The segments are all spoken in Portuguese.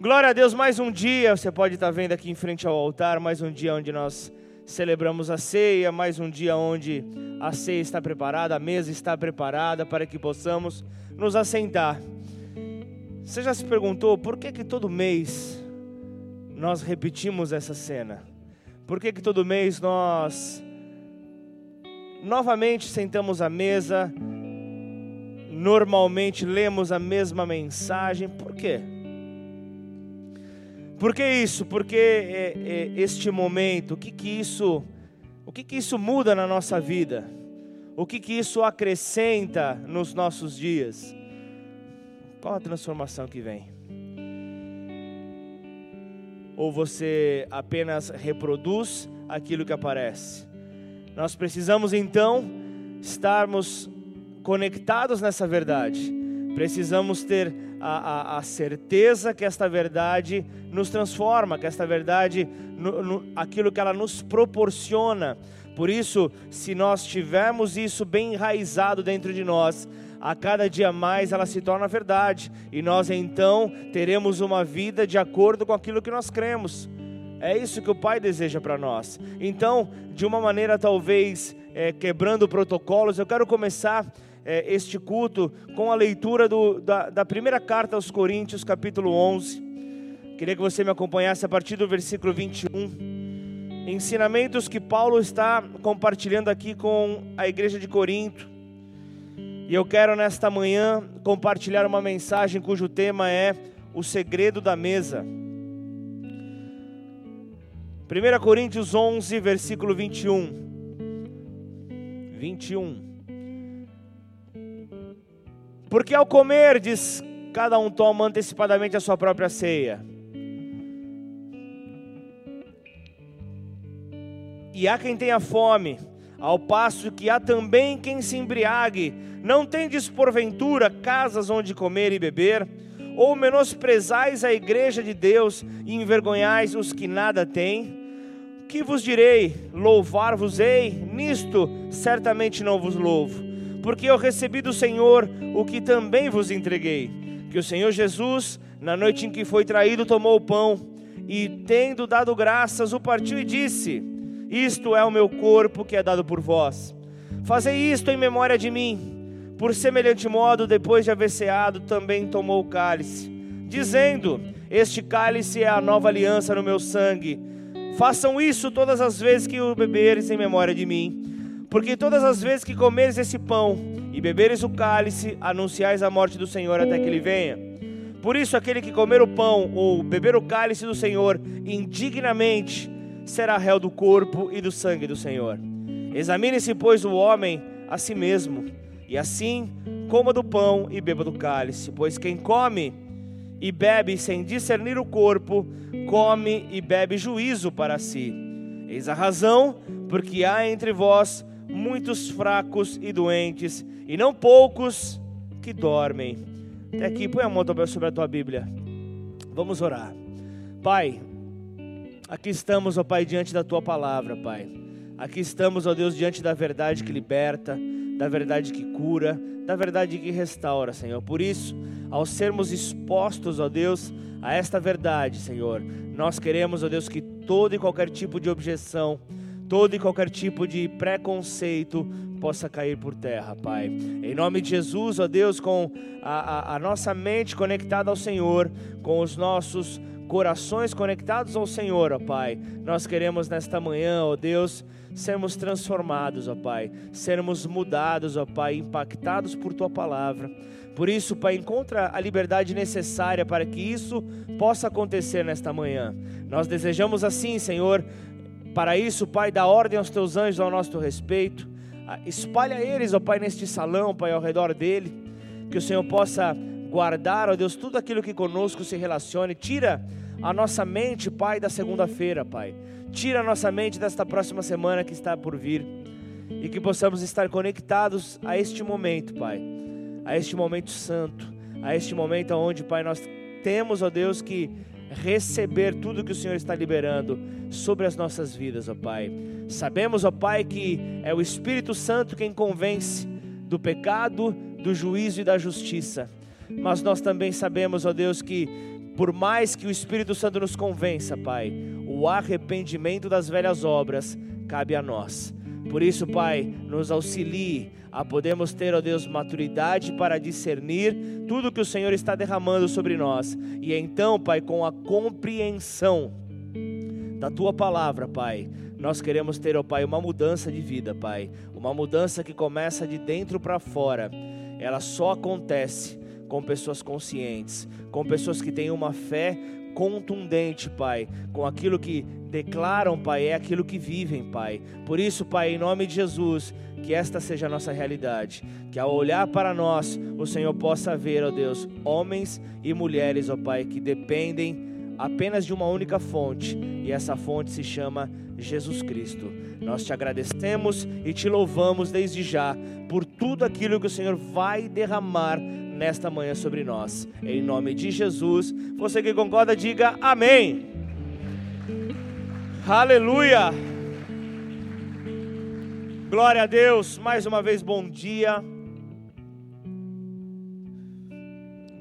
Glória a Deus, mais um dia, você pode estar vendo aqui em frente ao altar, mais um dia onde nós celebramos a ceia, mais um dia onde a ceia está preparada, a mesa está preparada para que possamos nos assentar. Você já se perguntou por que que todo mês nós repetimos essa cena? Por que que todo mês nós novamente sentamos à mesa, normalmente lemos a mesma mensagem? Por quê? Por que isso? Porque é, é, este momento, o que que isso, o que que isso muda na nossa vida? O que que isso acrescenta nos nossos dias? Qual a transformação que vem? Ou você apenas reproduz aquilo que aparece? Nós precisamos então estarmos conectados nessa verdade. Precisamos ter a, a, a, certeza que esta verdade nos transforma, que esta verdade, no, no, aquilo que ela nos proporciona. Por isso, se nós tivermos isso bem enraizado dentro de nós, a cada dia mais ela se torna verdade, e nós então teremos uma vida de acordo com aquilo que nós cremos. É isso que o Pai deseja para nós. Então, de uma maneira talvez é, quebrando protocolos, eu quero começar é, este culto com a leitura do, da, da primeira carta aos Coríntios, capítulo 11. Queria que você me acompanhasse a partir do versículo 21. Ensinamentos que Paulo está compartilhando aqui com a igreja de Corinto. E eu quero nesta manhã compartilhar uma mensagem cujo tema é o segredo da mesa. 1 Coríntios 11, versículo 21. 21. Porque ao comer, diz, cada um toma antecipadamente a sua própria ceia. E há quem tenha fome, ao passo que há também quem se embriague. Não tendes porventura casas onde comer e beber? Ou menosprezais a igreja de Deus e envergonhais os que nada têm? Que vos direi? Louvar-vos-ei? Nisto certamente não vos louvo porque eu recebi do Senhor o que também vos entreguei. Que o Senhor Jesus, na noite em que foi traído, tomou o pão e, tendo dado graças, o partiu e disse: Isto é o meu corpo que é dado por vós. Fazei isto em memória de mim. Por semelhante modo, depois de haver ceado, também tomou o cálice, dizendo: Este cálice é a nova aliança no meu sangue. Façam isso todas as vezes que o beberes em memória de mim. Porque todas as vezes que comeres esse pão e beberes o cálice, anunciais a morte do Senhor até que ele venha. Por isso, aquele que comer o pão ou beber o cálice do Senhor indignamente será réu do corpo e do sangue do Senhor. Examine-se, pois, o homem a si mesmo, e assim coma do pão e beba do cálice, pois quem come e bebe sem discernir o corpo, come e bebe juízo para si. Eis a razão, porque há entre vós muitos fracos e doentes, e não poucos que dormem. Até aqui, põe a mão sobre a tua Bíblia. Vamos orar. Pai, aqui estamos, ó Pai, diante da tua palavra, Pai. Aqui estamos, ó Deus, diante da verdade que liberta, da verdade que cura, da verdade que restaura, Senhor. Por isso, ao sermos expostos, ó Deus, a esta verdade, Senhor, nós queremos, ó Deus, que todo e qualquer tipo de objeção, todo e qualquer tipo de preconceito possa cair por terra, Pai. Em nome de Jesus, ó Deus, com a, a, a nossa mente conectada ao Senhor, com os nossos corações conectados ao Senhor, ó Pai, nós queremos nesta manhã, ó Deus, sermos transformados, ó Pai, sermos mudados, ó Pai, impactados por Tua palavra. Por isso, Pai, encontra a liberdade necessária para que isso possa acontecer nesta manhã. Nós desejamos assim, Senhor, para isso, Pai, dá ordem aos teus anjos ao nosso respeito. Ah, espalha eles, ó Pai, neste salão, Pai, ao redor dele. Que o Senhor possa guardar, ó Deus, tudo aquilo que conosco se relacione. Tira a nossa mente, Pai, da segunda-feira, Pai. Tira a nossa mente desta próxima semana que está por vir. E que possamos estar conectados a este momento, Pai. A este momento santo. A este momento onde, Pai, nós temos, ó Deus, que receber tudo que o Senhor está liberando sobre as nossas vidas, ó Pai. Sabemos, ó Pai, que é o Espírito Santo quem convence do pecado, do juízo e da justiça. Mas nós também sabemos, ó Deus, que por mais que o Espírito Santo nos convença, Pai, o arrependimento das velhas obras cabe a nós. Por isso, Pai, nos auxilie a podermos ter, ó Deus, maturidade para discernir tudo que o Senhor está derramando sobre nós. E então, Pai, com a compreensão da tua palavra, Pai, nós queremos ter, ó Pai, uma mudança de vida, Pai, uma mudança que começa de dentro para fora. Ela só acontece com pessoas conscientes, com pessoas que têm uma fé contundente, Pai, com aquilo que declaram, Pai, é aquilo que vivem, Pai. Por isso, Pai, em nome de Jesus, que esta seja a nossa realidade, que ao olhar para nós, o Senhor possa ver, ó Deus, homens e mulheres, ó Pai, que dependem apenas de uma única fonte, e essa fonte se chama Jesus Cristo. Nós te agradecemos e te louvamos desde já por tudo aquilo que o Senhor vai derramar nesta manhã sobre nós. Em nome de Jesus, você que concorda, diga amém. Aleluia. Glória a Deus. Mais uma vez, bom dia.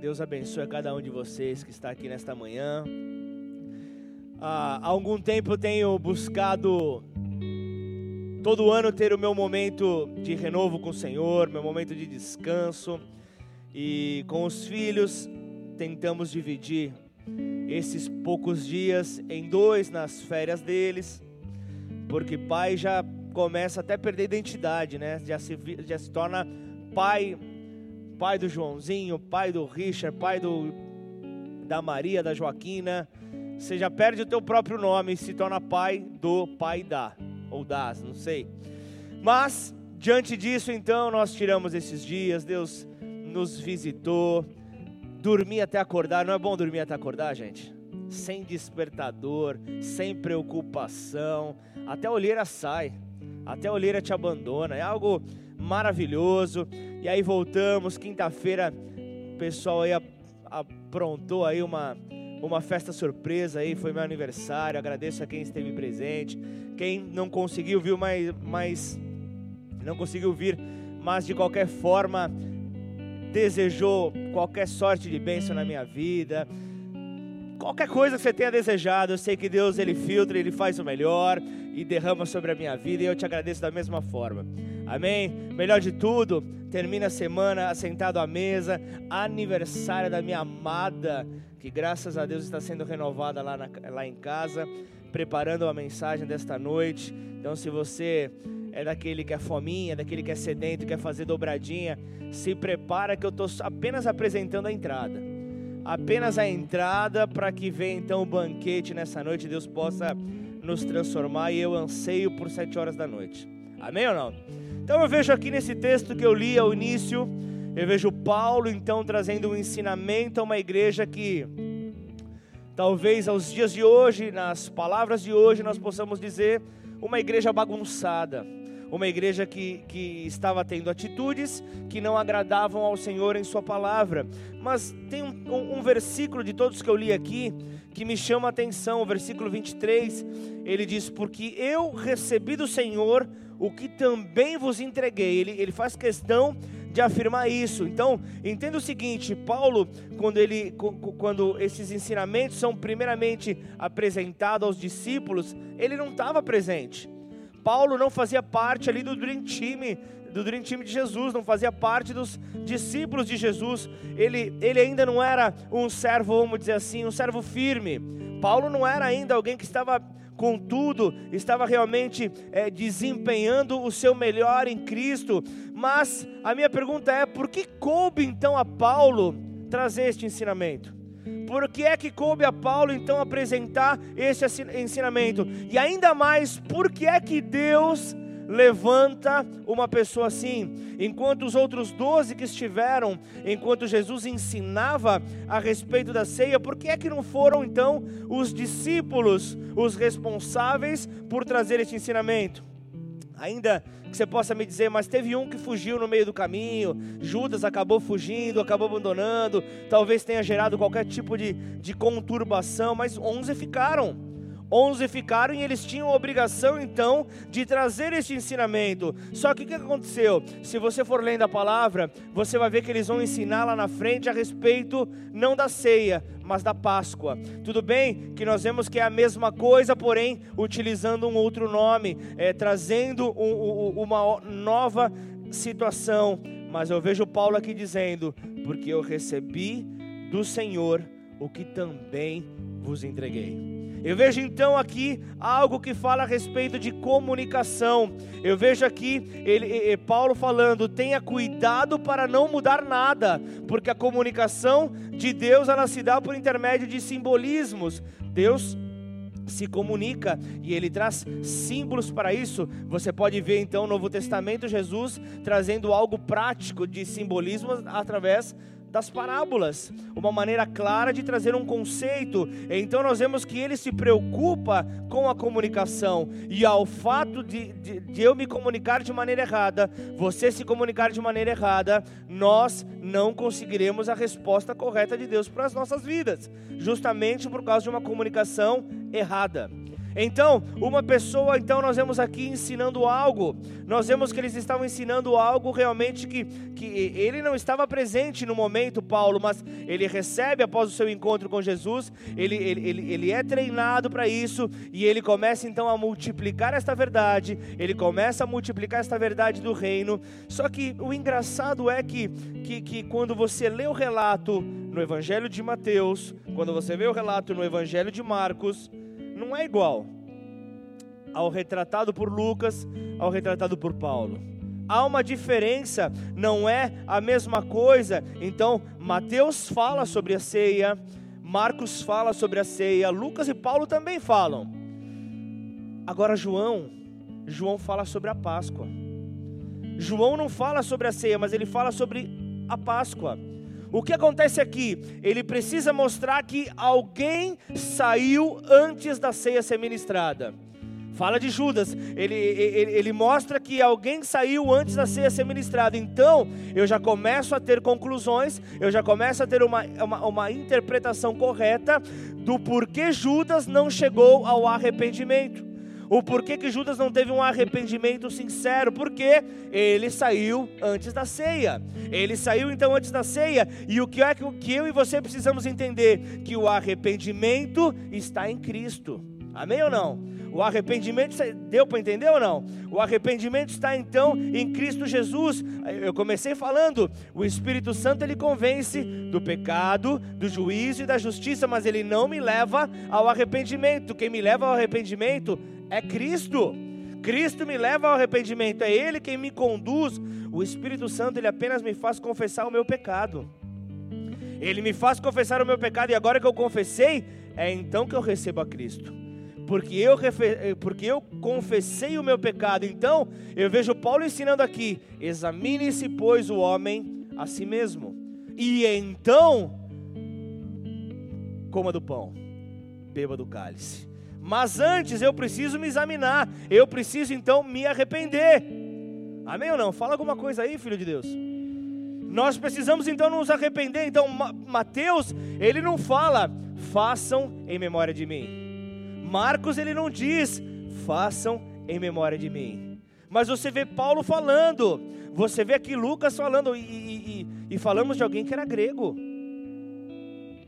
Deus abençoe a cada um de vocês que está aqui nesta manhã. Ah, há algum tempo eu tenho buscado todo ano ter o meu momento de renovo com o Senhor, meu momento de descanso. E com os filhos tentamos dividir esses poucos dias em dois nas férias deles, porque pai já começa até a perder identidade, né? Já se, já se torna pai, pai do Joãozinho, pai do Richard, pai do da Maria, da Joaquina. Você já perde o teu próprio nome e se torna pai do pai da ou das, não sei. Mas diante disso, então, nós tiramos esses dias. Deus nos visitou, dormir até acordar. Não é bom dormir até acordar, gente? Sem despertador, sem preocupação, até a olheira sai, até a olheira te abandona. É algo maravilhoso. E aí voltamos, quinta-feira, o pessoal aí aprontou aí uma uma festa surpresa aí, foi meu aniversário. Agradeço a quem esteve presente. Quem não conseguiu viu, mas, mas não conseguiu vir, mas de qualquer forma desejou qualquer sorte de bênção na minha vida, qualquer coisa que você tenha desejado, eu sei que Deus ele filtra, ele faz o melhor e derrama sobre a minha vida e eu te agradeço da mesma forma. Amém? Melhor de tudo, termina a semana assentado à mesa, aniversário da minha amada, que graças a Deus está sendo renovada lá, na, lá em casa, preparando a mensagem desta noite. Então, se você é daquele que é fominha, daquele que é sedento, quer fazer dobradinha, se prepara que eu estou apenas apresentando a entrada. Apenas a entrada para que venha então o banquete nessa noite, Deus possa nos transformar e eu anseio por sete horas da noite. Amém ou não? Então eu vejo aqui nesse texto que eu li ao início, eu vejo Paulo então trazendo um ensinamento a uma igreja que talvez aos dias de hoje, nas palavras de hoje, nós possamos dizer uma igreja bagunçada uma igreja que, que estava tendo atitudes que não agradavam ao Senhor em Sua palavra. Mas tem um, um, um versículo de todos que eu li aqui que me chama a atenção, o versículo 23, ele diz: Porque eu recebi do Senhor o que também vos entreguei. Ele, ele faz questão de afirmar isso. Então, entenda o seguinte: Paulo, quando, ele, quando esses ensinamentos são primeiramente apresentados aos discípulos, ele não estava presente. Paulo não fazia parte ali do Dream Team, do Dream Team de Jesus, não fazia parte dos discípulos de Jesus. Ele, ele ainda não era um servo, vamos dizer assim, um servo firme. Paulo não era ainda alguém que estava contudo, estava realmente é, desempenhando o seu melhor em Cristo. Mas a minha pergunta é: por que coube então a Paulo trazer este ensinamento? Por que é que coube a Paulo então apresentar esse ensinamento? E ainda mais, por que é que Deus levanta uma pessoa assim, enquanto os outros doze que estiveram, enquanto Jesus ensinava a respeito da ceia, por que é que não foram então os discípulos os responsáveis por trazer este ensinamento? Ainda que você possa me dizer, mas teve um que fugiu no meio do caminho, Judas acabou fugindo, acabou abandonando, talvez tenha gerado qualquer tipo de, de conturbação, mas onze ficaram. Onze ficaram e eles tinham a obrigação então de trazer este ensinamento. Só que o que aconteceu? Se você for lendo a palavra, você vai ver que eles vão ensinar lá na frente a respeito não da ceia, mas da Páscoa. Tudo bem que nós vemos que é a mesma coisa, porém utilizando um outro nome, é, trazendo um, um, uma nova situação. Mas eu vejo Paulo aqui dizendo: porque eu recebi do Senhor o que também vos entreguei. Eu vejo então aqui algo que fala a respeito de comunicação. Eu vejo aqui ele, Paulo falando: tenha cuidado para não mudar nada, porque a comunicação de Deus ela se dá por intermédio de simbolismos. Deus se comunica e ele traz símbolos para isso. Você pode ver então no Novo Testamento Jesus trazendo algo prático de simbolismo através das parábolas, uma maneira clara de trazer um conceito. Então nós vemos que ele se preocupa com a comunicação, e ao fato de, de, de, eu me comunicar de maneira errada, você se comunicar de maneira errada, nós não conseguiremos a resposta correta de Deus para as nossas vidas, justamente por causa de uma comunicação errada. Então, uma pessoa, então nós vemos aqui ensinando algo. Nós vemos que eles estavam ensinando algo realmente que, que ele não estava presente no momento, Paulo, mas ele recebe após o seu encontro com Jesus, ele, ele, ele, ele é treinado para isso e ele começa então a multiplicar esta verdade, ele começa a multiplicar esta verdade do reino. Só que o engraçado é que, que, que quando você lê o relato no Evangelho de Mateus, quando você vê o relato no Evangelho de Marcos, não é igual ao retratado por Lucas, ao retratado por Paulo. Há uma diferença, não é a mesma coisa. Então, Mateus fala sobre a ceia, Marcos fala sobre a ceia, Lucas e Paulo também falam. Agora, João, João fala sobre a Páscoa. João não fala sobre a ceia, mas ele fala sobre a Páscoa. O que acontece aqui? Ele precisa mostrar que alguém saiu antes da ceia ser ministrada. Fala de Judas, ele, ele, ele, mostra que alguém saiu antes da ceia ser ministrada. Então, eu já começo a ter conclusões, eu já começo a ter uma, uma, uma interpretação correta do porquê Judas não chegou ao arrependimento. O porquê que Judas não teve um arrependimento sincero? Porque ele saiu antes da ceia. Ele saiu então antes da ceia. E o que é que eu e você precisamos entender? Que o arrependimento está em Cristo. Amém ou não? O arrependimento deu para entender ou não? O arrependimento está então em Cristo Jesus. Eu comecei falando, o Espírito Santo ele convence do pecado, do juízo e da justiça, mas ele não me leva ao arrependimento. Quem me leva ao arrependimento é Cristo. Cristo me leva ao arrependimento, é Ele quem me conduz. O Espírito Santo, Ele apenas me faz confessar o meu pecado. Ele me faz confessar o meu pecado, e agora que eu confessei, é então que eu recebo a Cristo. Porque eu, porque eu confessei o meu pecado. Então, eu vejo Paulo ensinando aqui: examine-se, pois, o homem a si mesmo. E então, coma do pão, beba do cálice. Mas antes eu preciso me examinar, eu preciso então me arrepender. Amém ou não? Fala alguma coisa aí, filho de Deus. Nós precisamos então nos arrepender. Então, Mateus, ele não fala, façam em memória de mim. Marcos, ele não diz, façam em memória de mim. Mas você vê Paulo falando, você vê aqui Lucas falando, e, e, e, e falamos de alguém que era grego.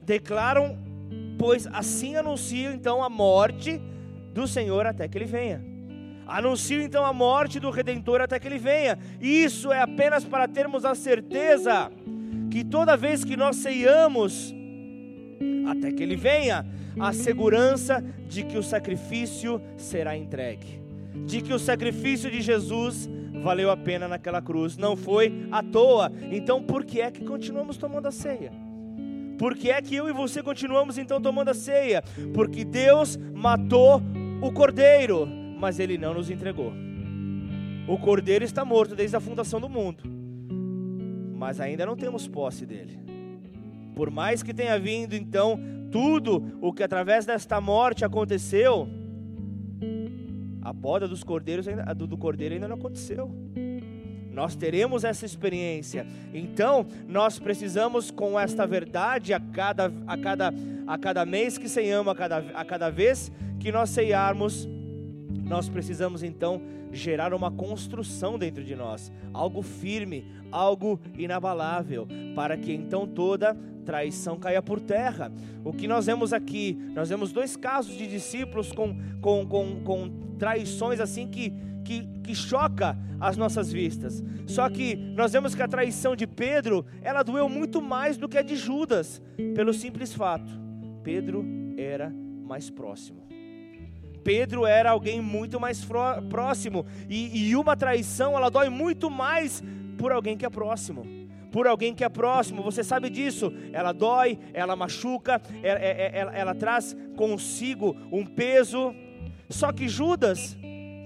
Declaram pois assim anuncio então a morte do Senhor até que ele venha. Anuncio então a morte do Redentor até que ele venha. Isso é apenas para termos a certeza que toda vez que nós ceiamos, até que ele venha, a segurança de que o sacrifício será entregue, de que o sacrifício de Jesus valeu a pena naquela cruz, não foi à toa. Então, por que é que continuamos tomando a ceia? Por que é que eu e você continuamos então tomando a ceia? Porque Deus matou o cordeiro, mas ele não nos entregou. O cordeiro está morto desde a fundação do mundo, mas ainda não temos posse dele. Por mais que tenha vindo então tudo o que através desta morte aconteceu, a poda dos cordeiros ainda, do cordeiro ainda não aconteceu. Nós teremos essa experiência. Então, nós precisamos com esta verdade a cada a cada a cada mês que ceiamos, a cada, a cada vez que nós ceiarmos, nós precisamos então gerar uma construção dentro de nós, algo firme, algo inabalável, para que então toda traição caia por terra. O que nós vemos aqui, nós vemos dois casos de discípulos com, com, com, com traições assim que, que, que choca as nossas vistas. Só que nós vemos que a traição de Pedro, ela doeu muito mais do que a de Judas, pelo simples fato, Pedro era mais próximo. Pedro era alguém muito mais próximo. E, e uma traição, ela dói muito mais por alguém que é próximo por alguém que é próximo, você sabe disso. Ela dói, ela machuca, ela, é, é, ela, ela, traz consigo um peso. Só que Judas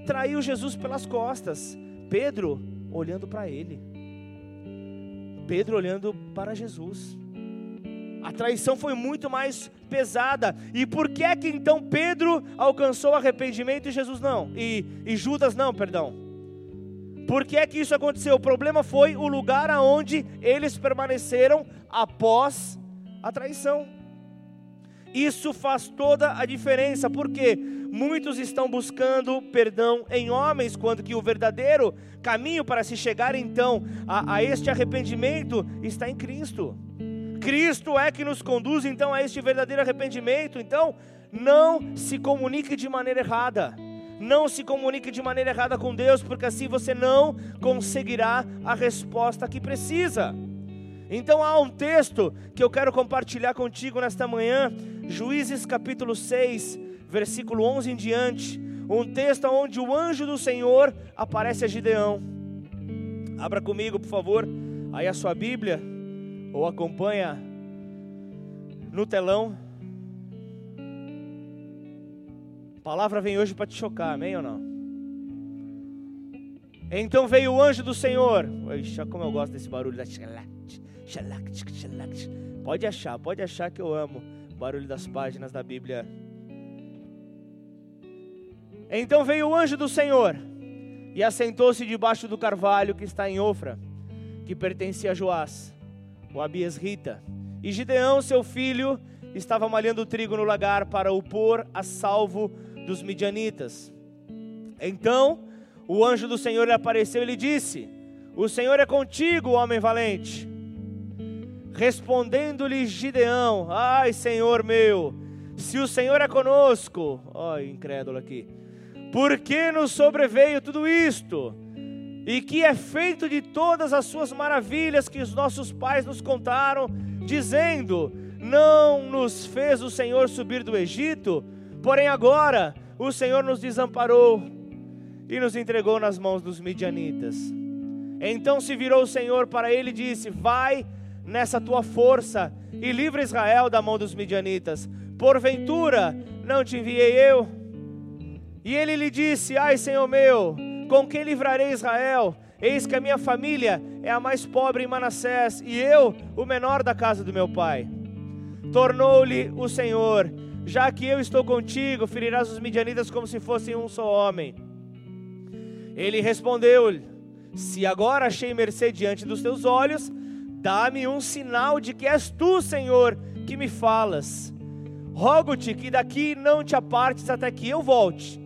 traiu Jesus pelas costas, Pedro olhando para ele, Pedro olhando para Jesus. A traição foi muito mais pesada. E por que é que então Pedro alcançou arrependimento e Jesus não? E, e Judas não, perdão. Por que é que isso aconteceu? O problema foi o lugar aonde eles permaneceram após a traição. Isso faz toda a diferença, porque muitos estão buscando perdão em homens, quando que o verdadeiro caminho para se chegar então a, a este arrependimento está em Cristo. Cristo é que nos conduz então a este verdadeiro arrependimento. Então, não se comunique de maneira errada. Não se comunique de maneira errada com Deus, porque assim você não conseguirá a resposta que precisa. Então há um texto que eu quero compartilhar contigo nesta manhã, Juízes capítulo 6, versículo 11 em diante, um texto onde o anjo do Senhor aparece a Gideão. Abra comigo, por favor, aí a sua Bíblia ou acompanha no telão. A palavra vem hoje para te chocar, amém ou não? Então veio o anjo do Senhor. Ixi, como eu gosto desse barulho Pode achar, pode achar que eu amo o barulho das páginas da Bíblia. Então veio o anjo do Senhor e assentou-se debaixo do carvalho que está em Ofra, que pertencia a Joás o Abias Rita. E Gideão, seu filho, estava malhando trigo no lagar para o pôr a salvo dos midianitas. Então o anjo do Senhor lhe apareceu e lhe disse: O Senhor é contigo, homem valente. Respondendo-lhe Gideão: Ai, Senhor meu, se o Senhor é conosco, ó, incrédulo aqui, por que nos sobreveio tudo isto? e que é feito de todas as suas maravilhas que os nossos pais nos contaram, dizendo: Não nos fez o Senhor subir do Egito, porém agora o Senhor nos desamparou e nos entregou nas mãos dos midianitas. Então se virou o Senhor para ele e disse: Vai nessa tua força e livra Israel da mão dos midianitas. Porventura não te enviei eu? E ele lhe disse: Ai, Senhor meu, com quem livrarei Israel? Eis que a minha família é a mais pobre em Manassés, e eu, o menor da casa do meu pai. Tornou-lhe o Senhor: Já que eu estou contigo, ferirás os midianitas como se fossem um só homem. Ele respondeu-lhe: Se agora achei mercê diante dos teus olhos, dá-me um sinal de que és tu, Senhor, que me falas. Rogo-te que daqui não te apartes até que eu volte.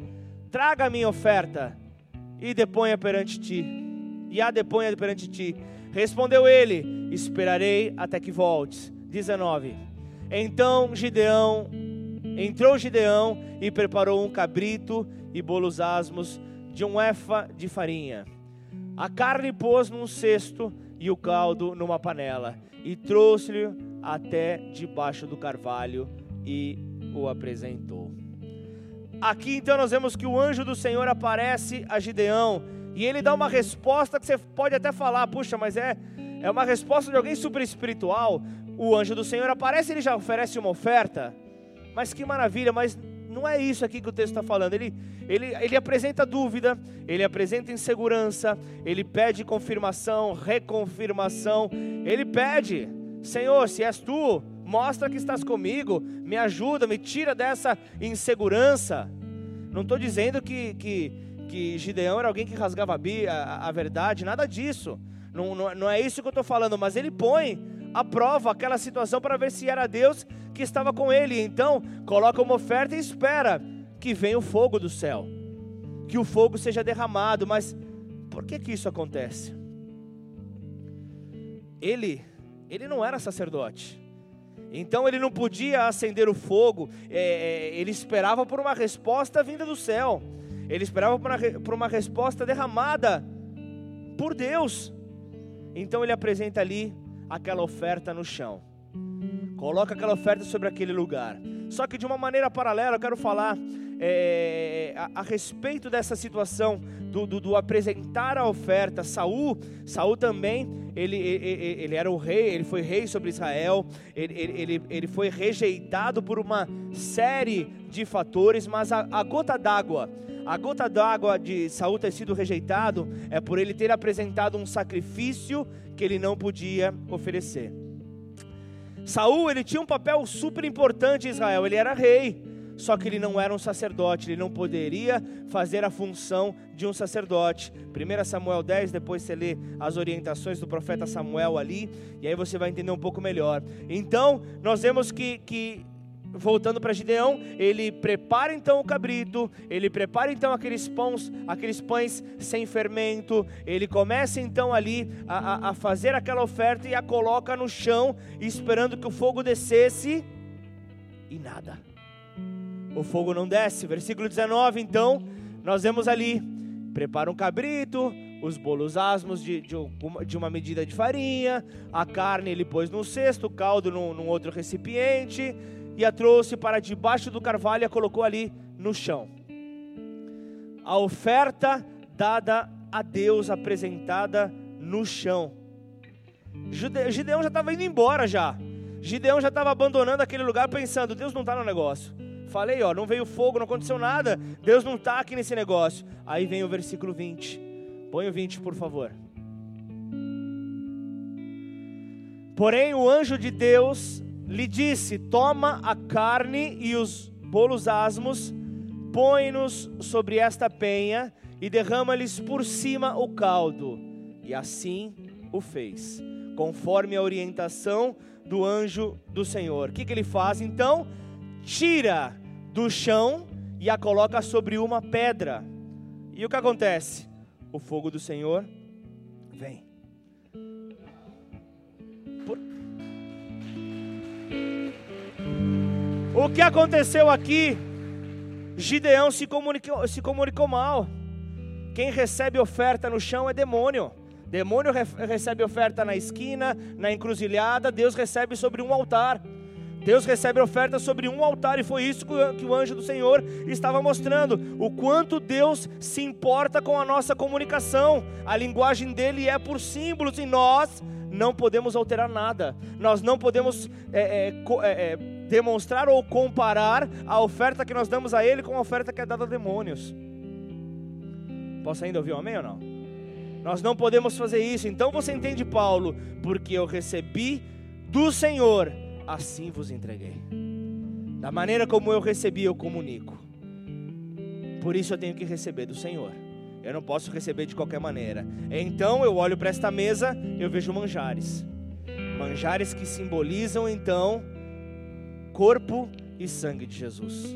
Traga a minha oferta e deponha perante ti. E a deponha perante ti. Respondeu ele: Esperarei até que voltes. 19. Então Gideão entrou Gideão e preparou um cabrito e bolos asmos de um efa de farinha. A carne pôs num cesto e o caldo numa panela, e trouxe-lhe até debaixo do carvalho e o apresentou. Aqui então nós vemos que o anjo do Senhor aparece a Gideão e ele dá uma resposta que você pode até falar, puxa, mas é, é uma resposta de alguém super espiritual. O anjo do Senhor aparece, ele já oferece uma oferta. Mas que maravilha, mas não é isso aqui que o texto está falando. Ele, ele, ele apresenta dúvida, ele apresenta insegurança, ele pede confirmação, reconfirmação. Ele pede, Senhor, se és tu, mostra que estás comigo, me ajuda, me tira dessa insegurança. Não estou dizendo que, que, que Gideão era alguém que rasgava a, a, verdade, nada disso. Não, não, não é isso que eu estou falando, mas ele põe à prova aquela situação para ver se era Deus que estava com ele. Então, coloca uma oferta e espera que venha o fogo do céu, que o fogo seja derramado. Mas por que que isso acontece? Ele, ele não era sacerdote. Então ele não podia acender o fogo, é, é, ele esperava por uma resposta vinda do céu, ele esperava por uma, por uma resposta derramada por Deus. Então ele apresenta ali aquela oferta no chão, coloca aquela oferta sobre aquele lugar. Só que de uma maneira paralela, eu quero falar é, a, a, respeito dessa situação do, do, do, apresentar a oferta. Saul, Saul também, ele, ele, ele, era o rei, ele foi rei sobre Israel, ele, ele, ele foi rejeitado por uma série de fatores, mas a, a gota d'água, a gota d'água de Saul ter sido rejeitado é por ele ter apresentado um sacrifício que ele não podia oferecer. Saul, ele tinha um papel super importante em Israel, ele era rei só que ele não era um sacerdote, ele não poderia fazer a função de um sacerdote. 1 Samuel 10, depois você lê as orientações do profeta Samuel ali, e aí você vai entender um pouco melhor. Então, nós vemos que, que voltando para Gideão, ele prepara então o cabrito, ele prepara então aqueles pães, aqueles pães sem fermento, ele começa então ali a, a fazer aquela oferta e a coloca no chão, esperando que o fogo descesse, e nada o fogo não desce. Versículo 19, então, nós vemos ali: prepara um cabrito, os bolos asmos de, de, de, uma medida de farinha, a carne ele pôs num cesto, o caldo num, num outro recipiente, e a trouxe para debaixo do carvalho e a colocou ali no chão. A oferta dada a Deus, apresentada no chão. Gideão já estava indo embora já. Gideão já estava abandonando aquele lugar pensando, Deus não está no negócio. Falei, ó, não veio fogo, não aconteceu nada. Deus não está aqui nesse negócio. Aí vem o versículo 20. Põe o 20, por favor. Porém, o anjo de Deus lhe disse: Toma a carne e os bolos asmos, põe-nos sobre esta penha e derrama-lhes por cima o caldo. E assim o fez, conforme a orientação do anjo do Senhor. O que, que ele faz então? Tira do chão e a coloca sobre uma pedra. E o que acontece? O fogo do Senhor vem. Por... O que aconteceu aqui? Gideão se comunicou, se comunicou mal. Quem recebe oferta no chão é demônio. Demônio recebe oferta na esquina, na encruzilhada, Deus recebe sobre um altar. Deus recebe oferta sobre um altar, e foi isso que o anjo do Senhor estava mostrando: o quanto Deus se importa com a nossa comunicação. A linguagem dele é por símbolos, e nós não podemos alterar nada, nós não podemos é, é, é, demonstrar ou comparar a oferta que nós damos a Ele com a oferta que é dada a demônios. Posso ainda ouvir um amém ou não? Nós não podemos fazer isso, então você entende, Paulo, porque eu recebi do Senhor assim vos entreguei. Da maneira como eu recebi, eu comunico. Por isso eu tenho que receber do Senhor. Eu não posso receber de qualquer maneira. Então eu olho para esta mesa, eu vejo manjares. Manjares que simbolizam então corpo e sangue de Jesus,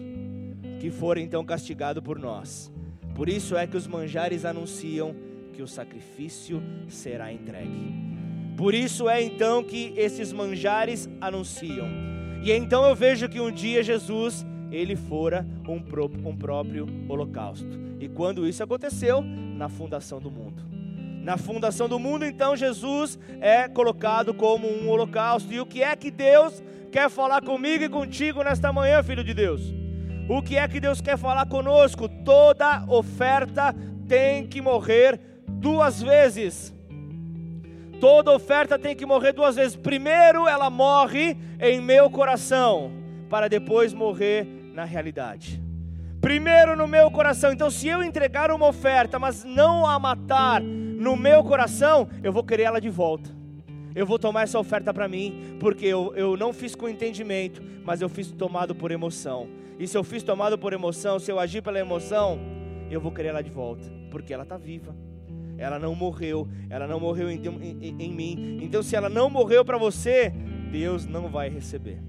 que foram então castigados por nós. Por isso é que os manjares anunciam que o sacrifício será entregue. Por isso é então que esses manjares anunciam. E então eu vejo que um dia Jesus, ele fora um, pro, um próprio holocausto. E quando isso aconteceu? Na fundação do mundo. Na fundação do mundo, então, Jesus é colocado como um holocausto. E o que é que Deus quer falar comigo e contigo nesta manhã, filho de Deus? O que é que Deus quer falar conosco? Toda oferta tem que morrer duas vezes. Toda oferta tem que morrer duas vezes. Primeiro, ela morre em meu coração, para depois morrer na realidade. Primeiro no meu coração. Então, se eu entregar uma oferta, mas não a matar no meu coração, eu vou querer ela de volta. Eu vou tomar essa oferta para mim, porque eu, eu não fiz com entendimento, mas eu fiz tomado por emoção. E se eu fiz tomado por emoção, se eu agir pela emoção, eu vou querer ela de volta, porque ela está viva ela não morreu, ela não morreu em, em, em mim. Então, se ela não morreu para você, Deus não vai receber.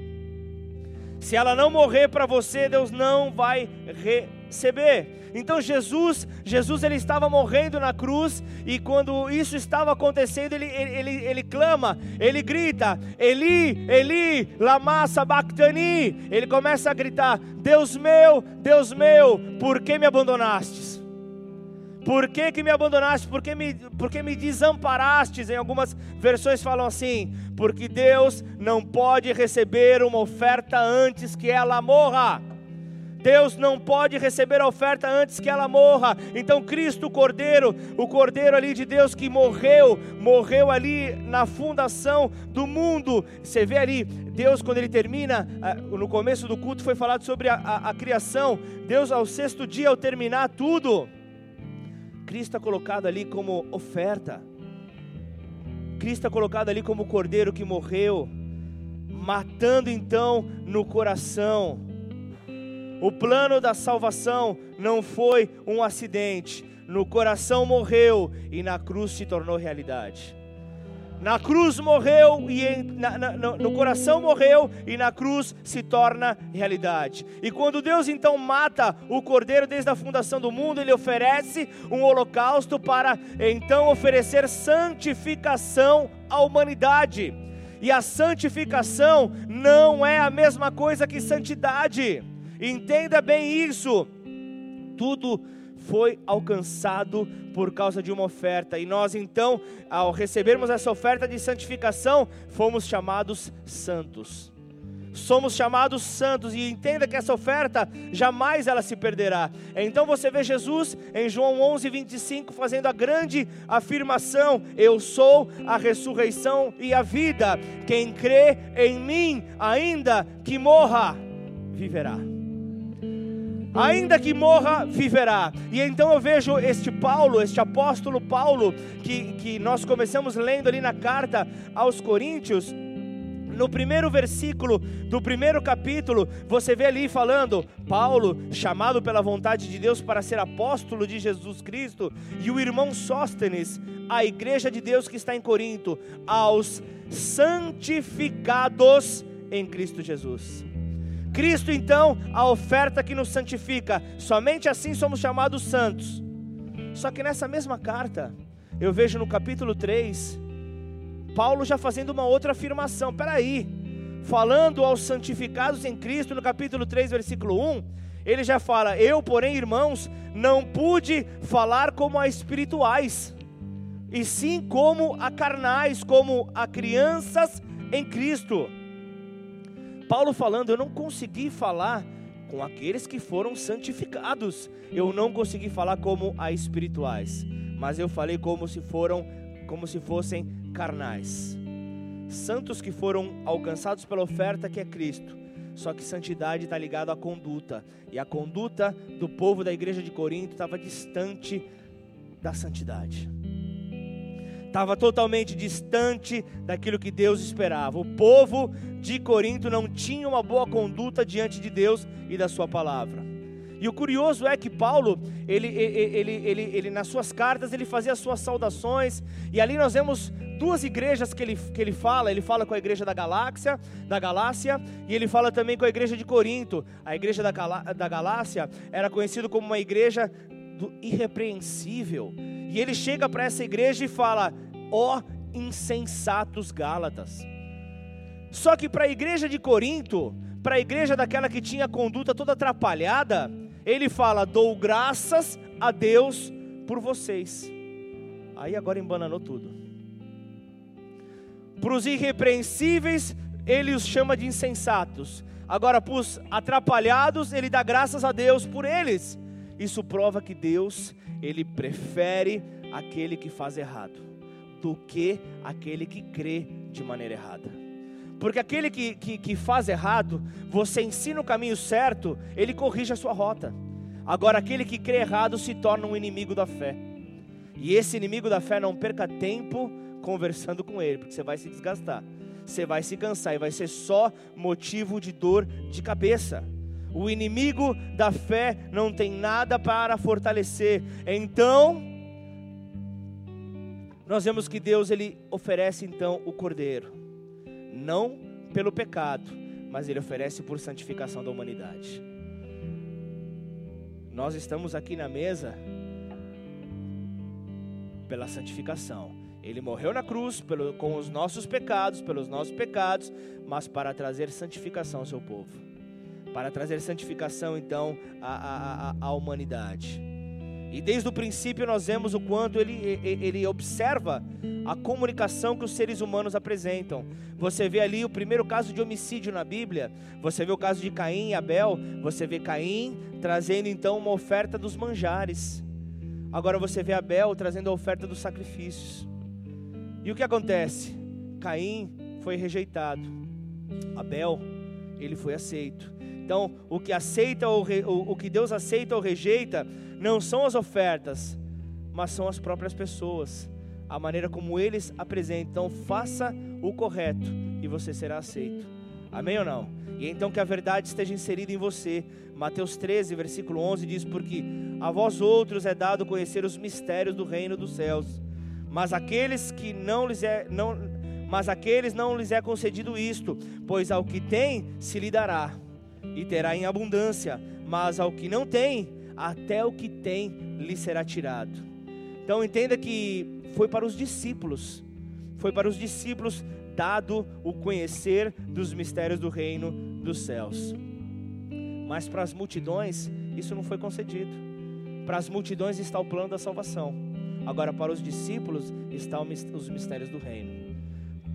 Se ela não morrer para você, Deus não vai receber. Então Jesus, Jesus ele estava morrendo na cruz e quando isso estava acontecendo, ele, ele, ele, clama, ele grita, Eli, Eli, lama sabachthani. Ele começa a gritar, Deus meu, Deus meu, por que me abandonastes? Por que, que me abandonaste? Por que me, por que me desamparastes? Em algumas versões falam assim: porque Deus não pode receber uma oferta antes que ela morra. Deus não pode receber a oferta antes que ela morra. Então Cristo, o Cordeiro, o Cordeiro ali de Deus que morreu, morreu ali na fundação do mundo. Você vê ali, Deus quando ele termina, ah, no começo do culto foi falado sobre a, a, a criação. Deus ao sexto dia, ao terminar tudo, Cristo é colocado ali como oferta. Cristo é colocado ali como o Cordeiro que morreu, matando então no coração o plano da salvação não foi um acidente. No coração morreu e na cruz se tornou realidade. Na cruz morreu e em, na, na, no coração morreu e na cruz se torna realidade. E quando Deus então mata o cordeiro desde a fundação do mundo, ele oferece um holocausto para então oferecer santificação à humanidade. E a santificação não é a mesma coisa que santidade. Entenda bem isso. Tudo foi alcançado por causa de uma oferta. E nós então, ao recebermos essa oferta de santificação, fomos chamados santos. Somos chamados santos e entenda que essa oferta jamais ela se perderá. Então você vê Jesus em João 11, 25 fazendo a grande afirmação: Eu sou a ressurreição e a vida. Quem crê em mim, ainda que morra, viverá ainda que morra, viverá. E então eu vejo este Paulo, este apóstolo Paulo, que, que nós começamos lendo ali na carta aos Coríntios, no primeiro versículo do primeiro capítulo, você vê ali falando: Paulo, chamado pela vontade de Deus para ser apóstolo de Jesus Cristo, e o irmão Sóstenes, a igreja de Deus que está em Corinto, aos santificados em Cristo Jesus. Cristo, então, a oferta que nos santifica. Somente assim somos chamados santos. Só que nessa mesma carta, eu vejo no capítulo 3, Paulo já fazendo uma outra afirmação. Peraí, falando aos santificados em Cristo, no capítulo 3, versículo 1, ele já fala: Eu, porém, irmãos, não pude falar como a espirituais, e sim como a carnais, como a crianças em Cristo. Paulo falando, eu não consegui falar com aqueles que foram santificados. Eu não consegui falar como a espirituais, mas eu falei como se foram como se fossem carnais. Santos que foram alcançados pela oferta que é Cristo. Só que santidade está ligado à conduta, e a conduta do povo da igreja de Corinto estava distante da santidade estava totalmente distante daquilo que Deus esperava. O povo de Corinto não tinha uma boa conduta diante de Deus e da sua palavra. E o curioso é que Paulo, ele, ele, ele, ele, nas suas cartas, ele fazia as suas saudações, e ali nós vemos duas igrejas que ele, que ele fala, ele fala com a igreja da Galáxia, da Galácia, e ele fala também com a igreja de Corinto. A igreja da, da Galácia era conhecida como uma igreja do irrepreensível. E ele chega para essa igreja e fala: ó insensatos Gálatas. Só que para a igreja de Corinto, para a igreja daquela que tinha a conduta toda atrapalhada, ele fala: dou graças a Deus por vocês. Aí agora embananou tudo. Para os irrepreensíveis, ele os chama de insensatos. Agora, para os atrapalhados, ele dá graças a Deus por eles. Isso prova que Deus, ele prefere aquele que faz errado do que aquele que crê de maneira errada. Porque aquele que, que, que, faz errado, você ensina o caminho certo, ele corrige a sua rota. Agora, aquele que crê errado se torna um inimigo da fé. E esse inimigo da fé não perca tempo conversando com ele, porque você vai se desgastar, você vai se cansar e vai ser só motivo de dor de cabeça. O inimigo da fé não tem nada para fortalecer. Então, nós vemos que Deus ele oferece então o cordeiro, não pelo pecado, mas ele oferece por santificação da humanidade. Nós estamos aqui na mesa pela santificação. Ele morreu na cruz pelo, com os nossos pecados, pelos nossos pecados, mas para trazer santificação ao seu povo. Para trazer santificação, então, à, à, à humanidade. E desde o princípio nós vemos o quanto ele, ele observa a comunicação que os seres humanos apresentam. Você vê ali o primeiro caso de homicídio na Bíblia, você vê o caso de Caim e Abel, você vê Caim trazendo então uma oferta dos manjares. Agora você vê Abel trazendo a oferta dos sacrifícios. E o que acontece? Caim foi rejeitado. Abel, ele foi aceito. Então, o que aceita ou o, o que Deus aceita ou rejeita não são as ofertas, mas são as próprias pessoas, a maneira como eles apresentam. Então, faça o correto e você será aceito. Amém ou não? E então que a verdade esteja inserida em você. Mateus 13, versículo 11 diz: Porque a vós outros é dado conhecer os mistérios do reino dos céus, mas aqueles que não lhes é não, mas aqueles não lhes é concedido isto, pois ao que tem se lhe dará e terá em abundância, mas ao que não tem, até o que tem lhe será tirado. Então entenda que foi para os discípulos, foi para os discípulos dado o conhecer dos mistérios do reino dos céus. Mas para as multidões, isso não foi concedido. Para as multidões está o plano da salvação. Agora, para os discípulos, estão os mistérios do reino.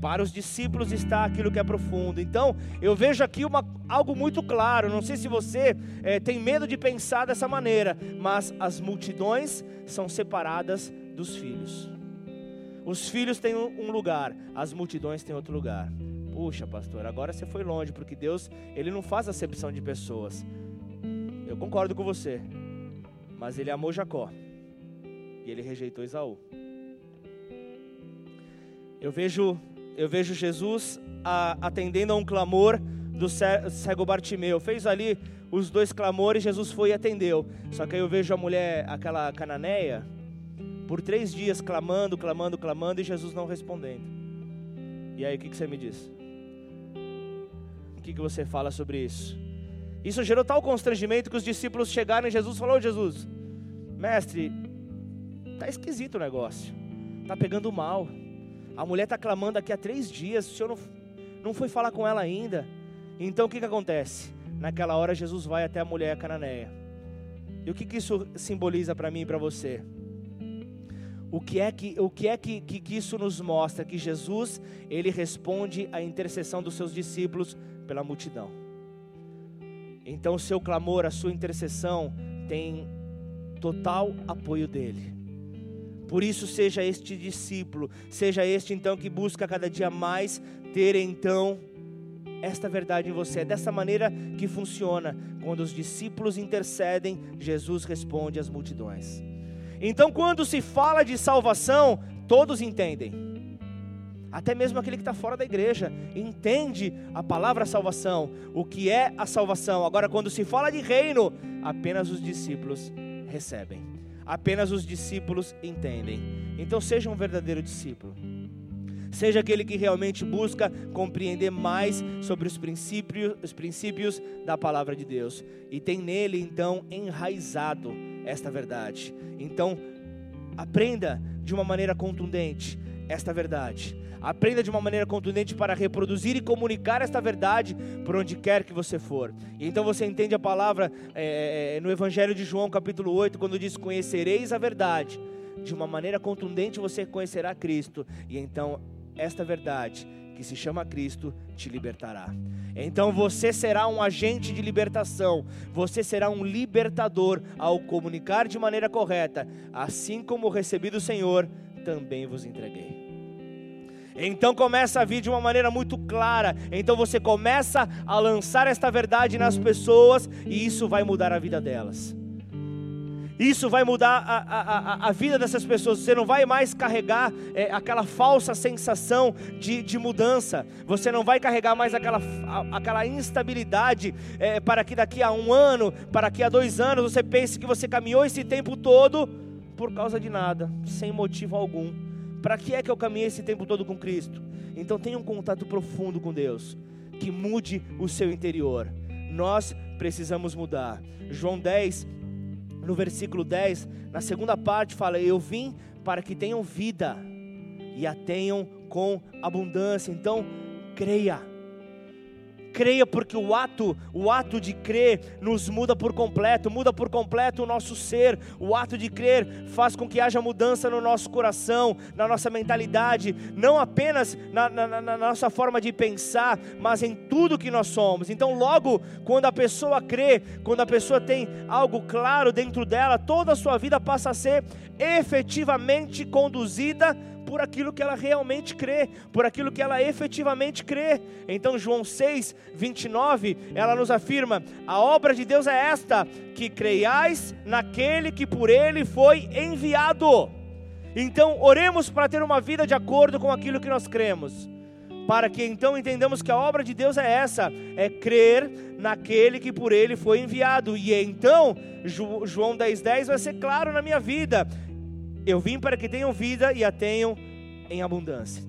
Para os discípulos está aquilo que é profundo. Então, eu vejo aqui uma, algo muito claro. Não sei se você é, tem medo de pensar dessa maneira, mas as multidões são separadas dos filhos. Os filhos têm um lugar, as multidões têm outro lugar. Puxa, pastor, agora você foi longe, porque Deus, ele não faz acepção de pessoas. Eu concordo com você. Mas ele amou Jacó. E ele rejeitou Esaú. Eu vejo eu vejo Jesus a, atendendo a um clamor do cego Bartimeu. Fez ali os dois clamores, Jesus foi e atendeu. Só que aí eu vejo a mulher, aquela cananeia, por três dias clamando, clamando, clamando e Jesus não respondendo. E aí, o que, que você me diz? O que, que você fala sobre isso? Isso gerou tal constrangimento que os discípulos chegaram e Jesus falou: Jesus, mestre, tá esquisito o negócio, tá pegando mal. A mulher está clamando aqui há três dias, o senhor não, não foi falar com ela ainda. Então o que, que acontece? Naquela hora Jesus vai até a mulher cananeia. E o que, que isso simboliza para mim e para você? O que é, que, o que, é que, que, que isso nos mostra? Que Jesus, ele responde à intercessão dos seus discípulos pela multidão. Então o seu clamor, a sua intercessão tem total apoio dele. Por isso, seja este discípulo, seja este então que busca cada dia mais ter então esta verdade em você. É dessa maneira que funciona. Quando os discípulos intercedem, Jesus responde às multidões. Então, quando se fala de salvação, todos entendem. Até mesmo aquele que está fora da igreja entende a palavra salvação, o que é a salvação. Agora, quando se fala de reino, apenas os discípulos recebem apenas os discípulos entendem. Então seja um verdadeiro discípulo. Seja aquele que realmente busca compreender mais sobre os princípios, os princípios da palavra de Deus e tem nele então enraizado esta verdade. Então aprenda de uma maneira contundente esta verdade. Aprenda de uma maneira contundente para reproduzir e comunicar esta verdade por onde quer que você for. E então você entende a palavra é, é, no Evangelho de João, capítulo 8, quando diz: Conhecereis a verdade. De uma maneira contundente você conhecerá Cristo. E então esta verdade que se chama Cristo te libertará. Então você será um agente de libertação, você será um libertador ao comunicar de maneira correta, assim como recebi do Senhor, também vos entreguei. Então começa a vir de uma maneira muito clara. Então você começa a lançar esta verdade nas pessoas e isso vai mudar a vida delas. Isso vai mudar a, a, a, vida dessas pessoas. Você não vai mais carregar é, aquela falsa sensação de, de mudança. Você não vai carregar mais aquela, aquela instabilidade é, para que daqui a um ano, para que a dois anos, você pense que você caminhou esse tempo todo por causa de nada, sem motivo algum. Para que é que eu caminhei esse tempo todo com Cristo? Então tenha um contato profundo com Deus. que mude o seu interior. Nós precisamos mudar. João 10, no versículo 10, na segunda parte, fala: Eu vim para que tenham vida e a tenham com abundância. Então, creia creia porque o ato, o ato de crer nos muda por completo, muda por completo o nosso ser. O ato de crer faz com que haja mudança no nosso coração, na nossa mentalidade, não apenas na, na, na nossa forma de pensar, mas em tudo que nós somos. Então, logo quando a pessoa crê, quando a pessoa tem algo claro dentro dela, toda a sua vida passa a ser efetivamente conduzida por aquilo que ela realmente crê, por aquilo que ela efetivamente crê. Então, João 6, 29, ela nos afirma: a obra de Deus é esta, que creiais naquele que por ele foi enviado. Então, oremos para ter uma vida de acordo com aquilo que nós cremos. Para que então entendamos que a obra de Deus é essa, é crer naquele que por ele foi enviado. E então, João 10,10 10 vai ser claro na minha vida: eu vim para que tenham vida e a tenham em abundância.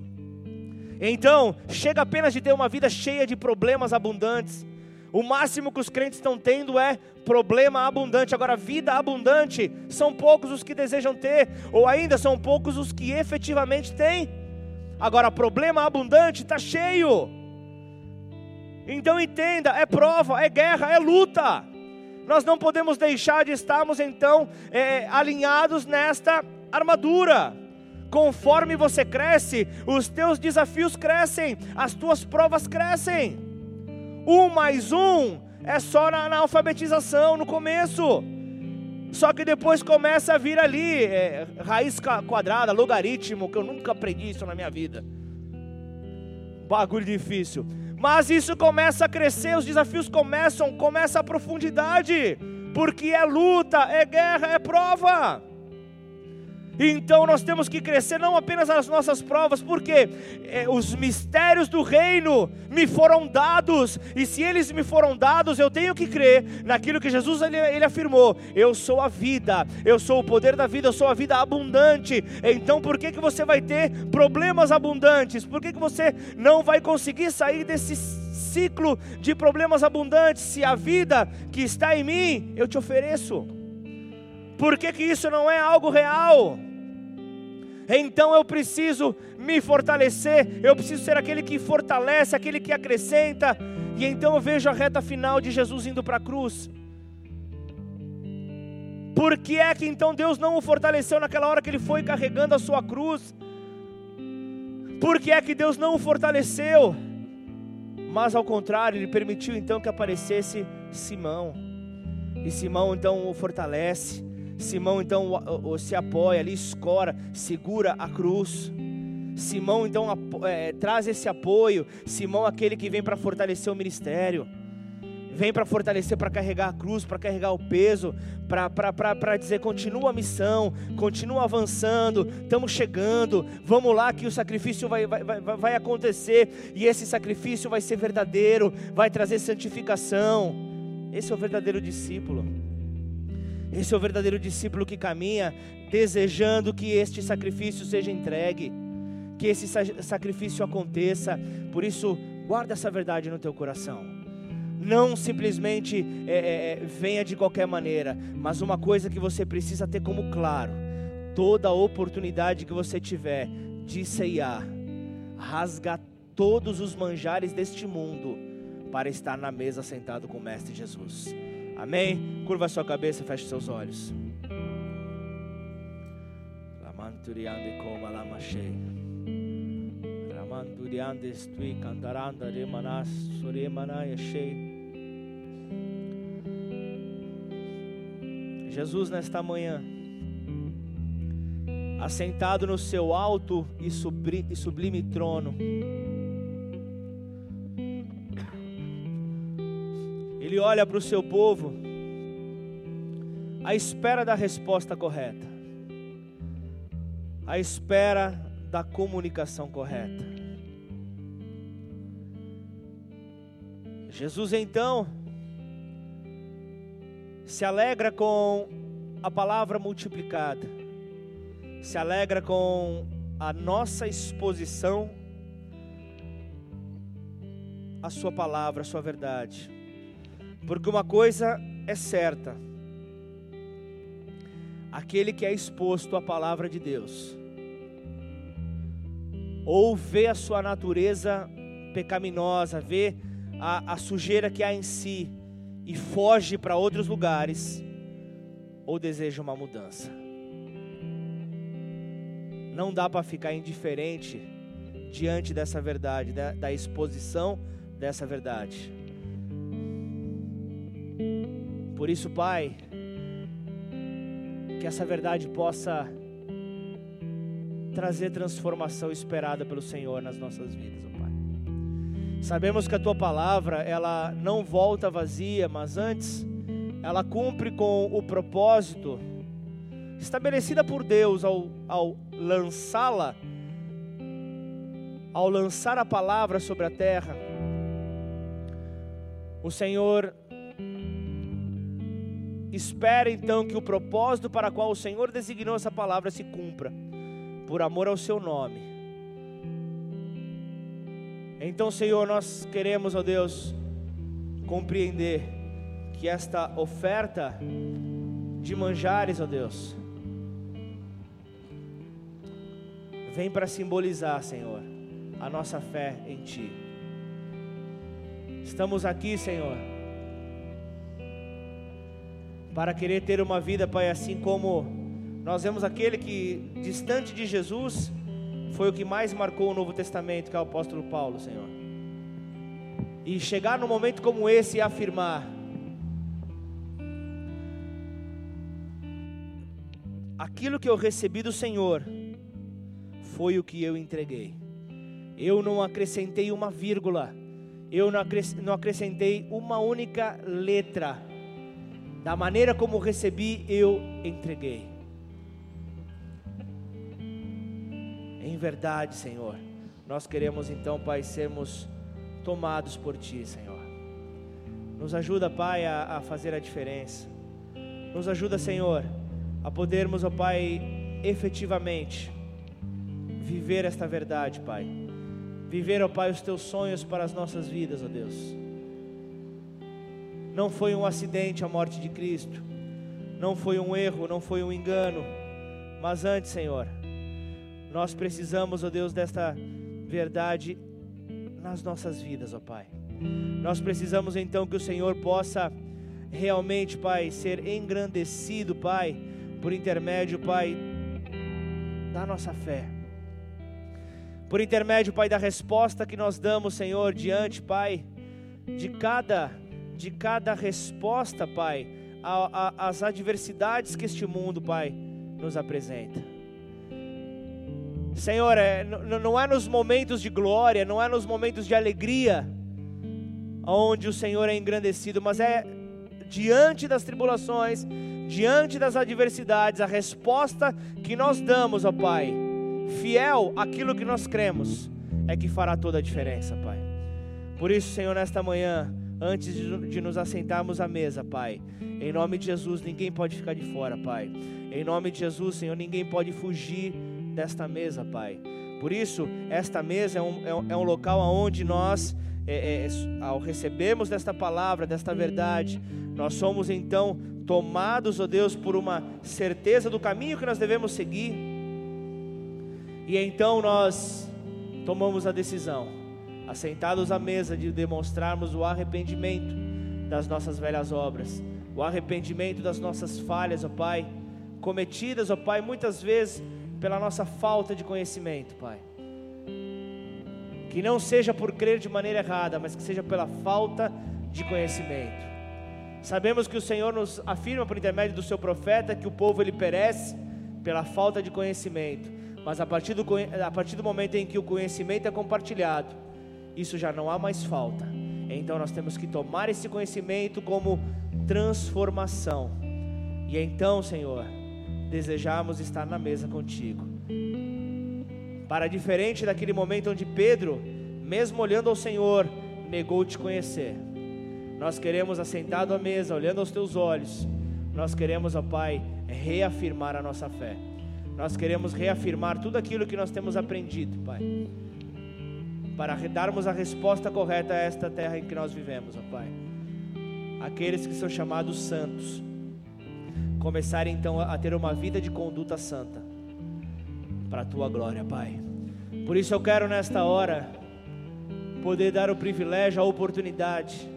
Então, chega apenas de ter uma vida cheia de problemas abundantes. O máximo que os crentes estão tendo é problema abundante. Agora, vida abundante, são poucos os que desejam ter, ou ainda são poucos os que efetivamente têm. Agora, problema abundante está cheio. Então entenda: é prova, é guerra, é luta. Nós não podemos deixar de estarmos então é, alinhados nesta armadura. Conforme você cresce, os teus desafios crescem, as tuas provas crescem. Um mais um é só na, na alfabetização, no começo. Só que depois começa a vir ali é, raiz quadrada, logaritmo, que eu nunca aprendi isso na minha vida. Bagulho difícil. Mas isso começa a crescer, os desafios começam, começa a profundidade, porque é luta, é guerra, é prova. Então nós temos que crescer não apenas nas nossas provas, porque é, os mistérios do reino me foram dados, e se eles me foram dados, eu tenho que crer naquilo que Jesus ele, ele afirmou: eu sou a vida, eu sou o poder da vida, eu sou a vida abundante. Então por que, que você vai ter problemas abundantes? Por que, que você não vai conseguir sair desse ciclo de problemas abundantes se a vida que está em mim eu te ofereço? Por que, que isso não é algo real? Então eu preciso me fortalecer, eu preciso ser aquele que fortalece, aquele que acrescenta. E então eu vejo a reta final de Jesus indo para a cruz. Por que é que então Deus não o fortaleceu naquela hora que ele foi carregando a sua cruz? Por que é que Deus não o fortaleceu? Mas ao contrário, ele permitiu então que aparecesse Simão. E Simão então o fortalece. Simão então se apoia ali, escora, segura a cruz. Simão então é, traz esse apoio. Simão, aquele que vem para fortalecer o ministério, vem para fortalecer, para carregar a cruz, para carregar o peso, para dizer: continua a missão, continua avançando, estamos chegando, vamos lá que o sacrifício vai, vai, vai, vai acontecer e esse sacrifício vai ser verdadeiro, vai trazer santificação. Esse é o verdadeiro discípulo. Esse é o verdadeiro discípulo que caminha desejando que este sacrifício seja entregue, que esse sacrifício aconteça. Por isso, guarda essa verdade no teu coração. Não simplesmente é, é, é, venha de qualquer maneira, mas uma coisa que você precisa ter como claro: toda oportunidade que você tiver de ceiar, rasga todos os manjares deste mundo para estar na mesa sentado com o Mestre Jesus. Amém? Curva sua cabeça, feche seus olhos. Jesus nesta manhã, assentado no seu alto e sublime trono, Ele olha para o seu povo à espera da resposta correta, à espera da comunicação correta. Jesus então se alegra com a palavra multiplicada, se alegra com a nossa exposição a Sua palavra, a Sua verdade. Porque uma coisa é certa: aquele que é exposto à palavra de Deus, ou vê a sua natureza pecaminosa, vê a, a sujeira que há em si e foge para outros lugares, ou deseja uma mudança. Não dá para ficar indiferente diante dessa verdade, da, da exposição dessa verdade. Por isso, Pai, que essa verdade possa trazer transformação esperada pelo Senhor nas nossas vidas, ó Pai. Sabemos que a tua palavra, ela não volta vazia, mas antes ela cumpre com o propósito estabelecida por Deus ao, ao lançá-la, ao lançar a palavra sobre a terra. O Senhor espera então que o propósito para o qual o Senhor designou essa palavra se cumpra, por amor ao seu nome. Então, Senhor, nós queremos, ó Deus, compreender que esta oferta de manjares, ó Deus, vem para simbolizar, Senhor, a nossa fé em Ti. Estamos aqui, Senhor, para querer ter uma vida, Pai, assim como nós vemos aquele que, distante de Jesus, foi o que mais marcou o Novo Testamento, que é o apóstolo Paulo, Senhor. E chegar num momento como esse e afirmar: aquilo que eu recebi do Senhor foi o que eu entreguei. Eu não acrescentei uma vírgula, eu não acrescentei uma única letra da maneira como recebi, eu entreguei. Em verdade, Senhor, nós queremos então, Pai, sermos tomados por Ti, Senhor. Nos ajuda, Pai, a, a fazer a diferença. Nos ajuda, Senhor, a podermos, ó Pai, efetivamente viver esta verdade, Pai. Viver, ó Pai, os Teus sonhos para as nossas vidas, ó Deus não foi um acidente a morte de Cristo, não foi um erro, não foi um engano, mas antes, Senhor, nós precisamos, ó Deus, desta verdade nas nossas vidas, ó Pai. Nós precisamos então que o Senhor possa realmente, Pai, ser engrandecido, Pai, por intermédio, Pai, da nossa fé. Por intermédio, Pai, da resposta que nós damos, Senhor, diante, Pai, de cada de cada resposta, Pai, às adversidades que este mundo, Pai, nos apresenta. Senhor, é, não é nos momentos de glória, não é nos momentos de alegria, onde o Senhor é engrandecido, mas é diante das tribulações, diante das adversidades, a resposta que nós damos, ó Pai, fiel àquilo que nós cremos, é que fará toda a diferença, Pai. Por isso, Senhor, nesta manhã, antes de nos assentarmos à mesa, Pai. Em nome de Jesus, ninguém pode ficar de fora, Pai. Em nome de Jesus, Senhor, ninguém pode fugir desta mesa, Pai. Por isso, esta mesa é um, é um, é local onde nós, é, é, ao recebermos desta palavra, desta verdade, nós somos então tomados, ó oh Deus, por uma certeza do caminho que nós devemos seguir. E então nós tomamos a decisão assentados à mesa, de demonstrarmos o arrependimento das nossas velhas obras, o arrependimento das nossas falhas, ó Pai, cometidas, ó Pai, muitas vezes pela nossa falta de conhecimento, Pai. Que não seja por crer de maneira errada, mas que seja pela falta de conhecimento. Sabemos que o Senhor nos afirma por intermédio do seu profeta que o povo ele perece pela falta de conhecimento, mas a partir do, a partir do momento em que o conhecimento é compartilhado, isso já não há mais falta. Então nós temos que tomar esse conhecimento como transformação. E então, Senhor, desejamos estar na mesa contigo. Para diferente daquele momento onde Pedro, mesmo olhando ao Senhor, negou te conhecer. Nós queremos assentado à mesa, olhando aos teus olhos, nós queremos, ó Pai, reafirmar a nossa fé. Nós queremos reafirmar tudo aquilo que nós temos aprendido, Pai para darmos a resposta correta a esta terra em que nós vivemos, ó Pai. Aqueles que são chamados santos começarem então a ter uma vida de conduta santa para a tua glória, Pai. Por isso eu quero nesta hora poder dar o privilégio, a oportunidade.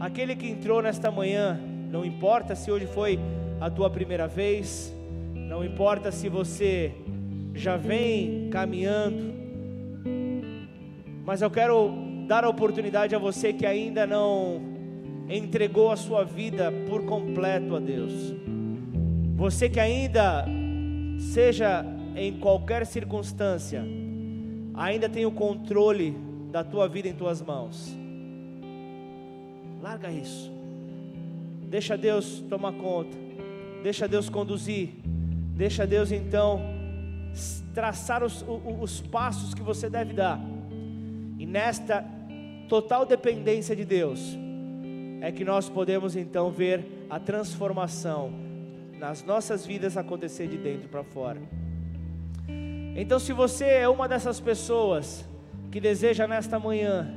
Aquele que entrou nesta manhã, não importa se hoje foi a tua primeira vez, não importa se você já vem caminhando, mas eu quero dar a oportunidade a você que ainda não entregou a sua vida por completo a Deus. Você que ainda, seja em qualquer circunstância, ainda tem o controle da tua vida em tuas mãos. Larga isso. Deixa Deus tomar conta. Deixa Deus conduzir. Deixa Deus então traçar os, os passos que você deve dar. Nesta total dependência de Deus, é que nós podemos então ver a transformação nas nossas vidas acontecer de dentro para fora. Então, se você é uma dessas pessoas que deseja nesta manhã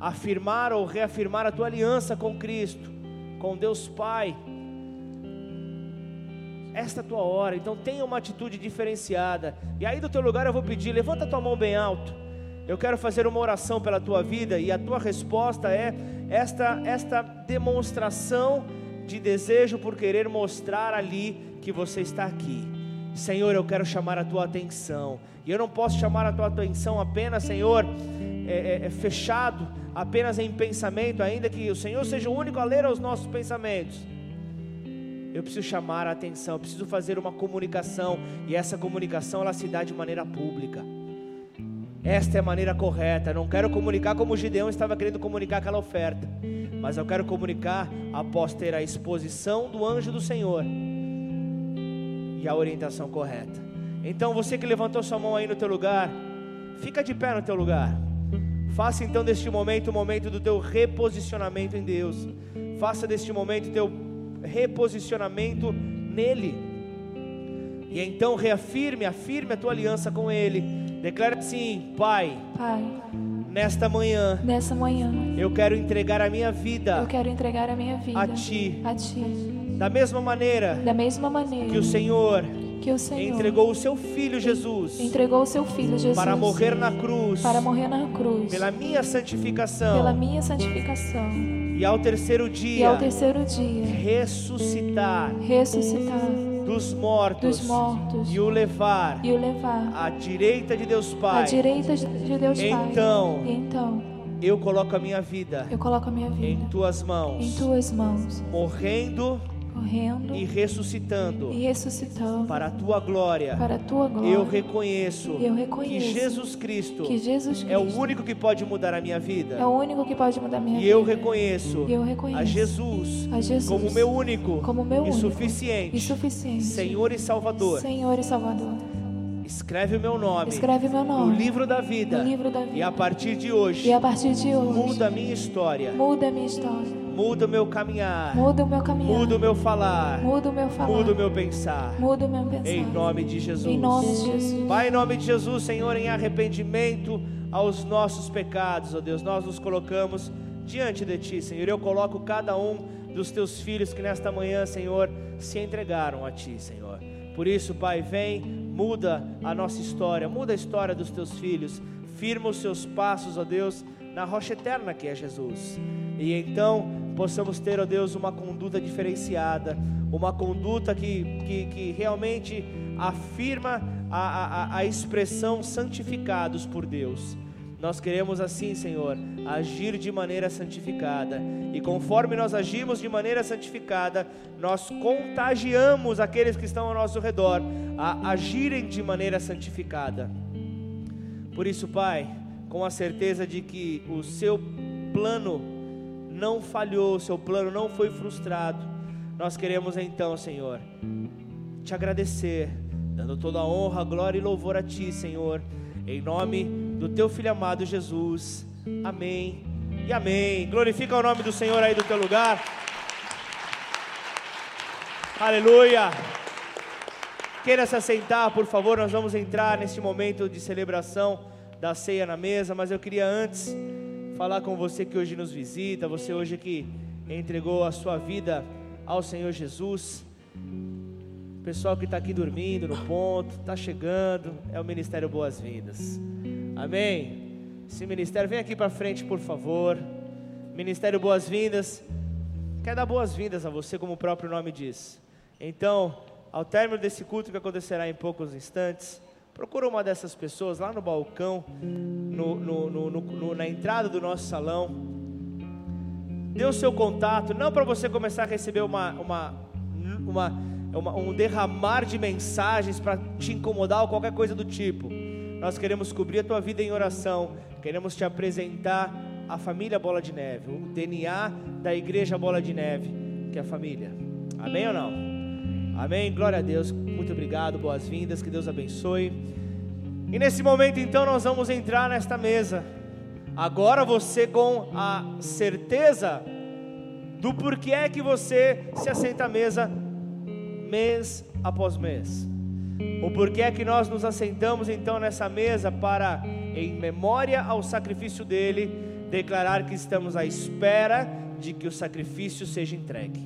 afirmar ou reafirmar a tua aliança com Cristo, com Deus Pai, esta é a tua hora, então tenha uma atitude diferenciada. E aí do teu lugar eu vou pedir, levanta tua mão bem alto. Eu quero fazer uma oração pela tua vida e a tua resposta é esta esta demonstração de desejo por querer mostrar ali que você está aqui. Senhor, eu quero chamar a tua atenção. E eu não posso chamar a tua atenção apenas, Senhor, é, é, é fechado, apenas em pensamento, ainda que o Senhor seja o único a ler os nossos pensamentos. Eu preciso chamar a atenção, eu preciso fazer uma comunicação, e essa comunicação ela se dá de maneira pública. Esta é a maneira correta. Eu não quero comunicar como o Gideão estava querendo comunicar aquela oferta, mas eu quero comunicar após ter a exposição do anjo do Senhor e a orientação correta. Então você que levantou sua mão aí no teu lugar, fica de pé no teu lugar. Faça então deste momento o momento do teu reposicionamento em Deus. Faça deste momento o teu reposicionamento nele. E então reafirme, afirme a tua aliança com ele. Declare assim: Pai, Pai, nesta manhã, nessa manhã, eu quero entregar a minha vida eu quero entregar a minha vida a ti. a ti. Da mesma maneira Da mesma maneira que o Senhor que o Senhor entregou o seu filho Jesus entregou o seu filho Jesus para morrer na cruz, para morrer na cruz pela minha santificação, pela minha santificação e ao terceiro e dia ao terceiro dia ressuscitar ressuscitar dos mortos, dos mortos e o levar e o levar à direita de Deus à Pai. direita de Deus Pai. Então, E então eu coloco a minha vida eu coloco a minha em vida tuas mãos, em tuas mãos, morrendo correndo e ressuscitando e ressuscitando para a tua glória. para a tua glória. Eu reconheço Eu que reconheço Jesus Cristo que Jesus Cristo é o único que pode mudar a minha vida. é o único que pode mudar minha E vida. eu reconheço eu reconheço a Jesus a Jesus como meu único como meu e único suficiente e suficiente Senhor e Salvador. Senhor e Salvador. Escreve o meu nome Escreve meu no nome livro da vida. no livro da vida. E a partir de hoje, E a partir de hoje muda a minha história, muda a minha história, muda o meu caminhar, muda o meu caminhar, muda o meu falar, muda o meu falar, muda o meu pensar. muda o meu pensar. Em nome de Jesus. Em nome de Jesus. Pai, em nome de Jesus, Senhor, em arrependimento aos nossos pecados, ó Deus, nós nos colocamos diante de Ti, Senhor. Eu coloco cada um dos Teus filhos que nesta manhã, Senhor, se entregaram a Ti, Senhor. Por isso, Pai, vem, muda a nossa história, muda a história dos Teus filhos, firma os Seus passos, ó Deus, na rocha eterna que é Jesus. E então possamos ter, ó Deus, uma conduta diferenciada, uma conduta que, que, que realmente afirma a, a, a expressão santificados por Deus. Nós queremos assim, Senhor, agir de maneira santificada. E conforme nós agimos de maneira santificada, nós contagiamos aqueles que estão ao nosso redor a agirem de maneira santificada. Por isso, Pai, com a certeza de que o seu plano não falhou, o seu plano não foi frustrado, nós queremos então, Senhor, te agradecer, dando toda a honra, glória e louvor a Ti, Senhor, em nome do Teu Filho amado Jesus. Amém e amém. Glorifica o nome do Senhor aí do teu lugar. Aleluia. Queira se assentar, por favor, nós vamos entrar neste momento de celebração da ceia na mesa, mas eu queria antes falar com você que hoje nos visita, você hoje que entregou a sua vida ao Senhor Jesus. Pessoal que está aqui dormindo no ponto, está chegando, é o Ministério Boas-Vindas. Amém? Esse ministério, vem aqui para frente, por favor. Ministério Boas-Vindas, quer dar boas-vindas a você, como o próprio nome diz. Então, ao término desse culto que acontecerá em poucos instantes, procura uma dessas pessoas lá no balcão, no, no, no, na entrada do nosso salão. Dê o seu contato, não para você começar a receber uma, uma, uma uma, um derramar de mensagens para te incomodar ou qualquer coisa do tipo. Nós queremos cobrir a tua vida em oração, queremos te apresentar a família Bola de Neve, o DNA da igreja Bola de Neve, que é a família. Amém ou não? Amém. Glória a Deus. Muito obrigado. Boas-vindas. Que Deus abençoe. E nesse momento, então, nós vamos entrar nesta mesa. Agora você com a certeza do porquê é que você se assenta à mesa mês após mês. O porquê é que nós nos assentamos então nessa mesa para, em memória ao sacrifício dele, declarar que estamos à espera de que o sacrifício seja entregue.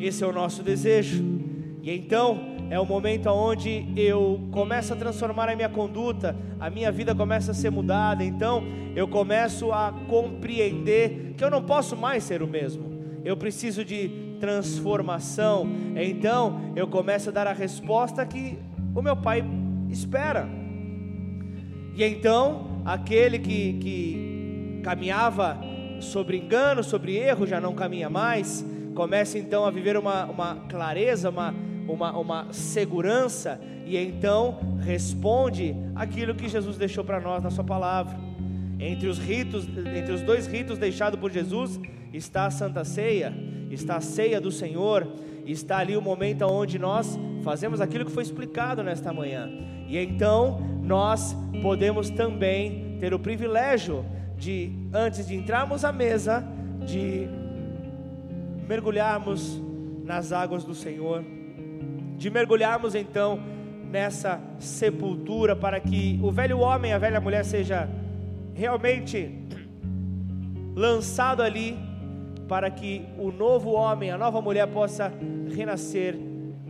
Esse é o nosso desejo. E então é o momento onde eu começo a transformar a minha conduta, a minha vida começa a ser mudada. Então eu começo a compreender que eu não posso mais ser o mesmo. Eu preciso de transformação. Então eu começo a dar a resposta que o meu pai espera. E então aquele que, que caminhava sobre engano, sobre erro, já não caminha mais, começa então a viver uma, uma clareza, uma, uma, uma segurança, e então responde aquilo que Jesus deixou para nós na Sua palavra. Entre os ritos, entre os dois ritos deixados por Jesus, está a Santa Ceia está a ceia do Senhor, está ali o momento onde nós fazemos aquilo que foi explicado nesta manhã. E então nós podemos também ter o privilégio de, antes de entrarmos à mesa, de mergulharmos nas águas do Senhor, de mergulharmos então nessa sepultura para que o velho homem, a velha mulher seja realmente lançado ali para que o novo homem, a nova mulher possa renascer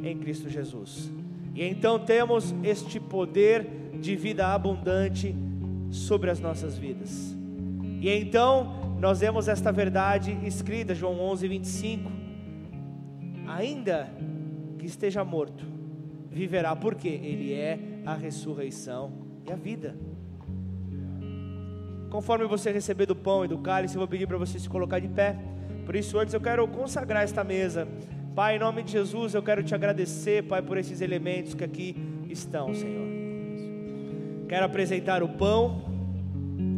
em Cristo Jesus. E então temos este poder de vida abundante sobre as nossas vidas. E então nós vemos esta verdade escrita, João 11, 25. Ainda que esteja morto, viverá, porque Ele é a ressurreição e a vida. Conforme você receber do pão e do cálice, eu vou pedir para você se colocar de pé. Por isso, antes eu quero consagrar esta mesa. Pai, em nome de Jesus, eu quero te agradecer, Pai, por esses elementos que aqui estão, Senhor. Quero apresentar o pão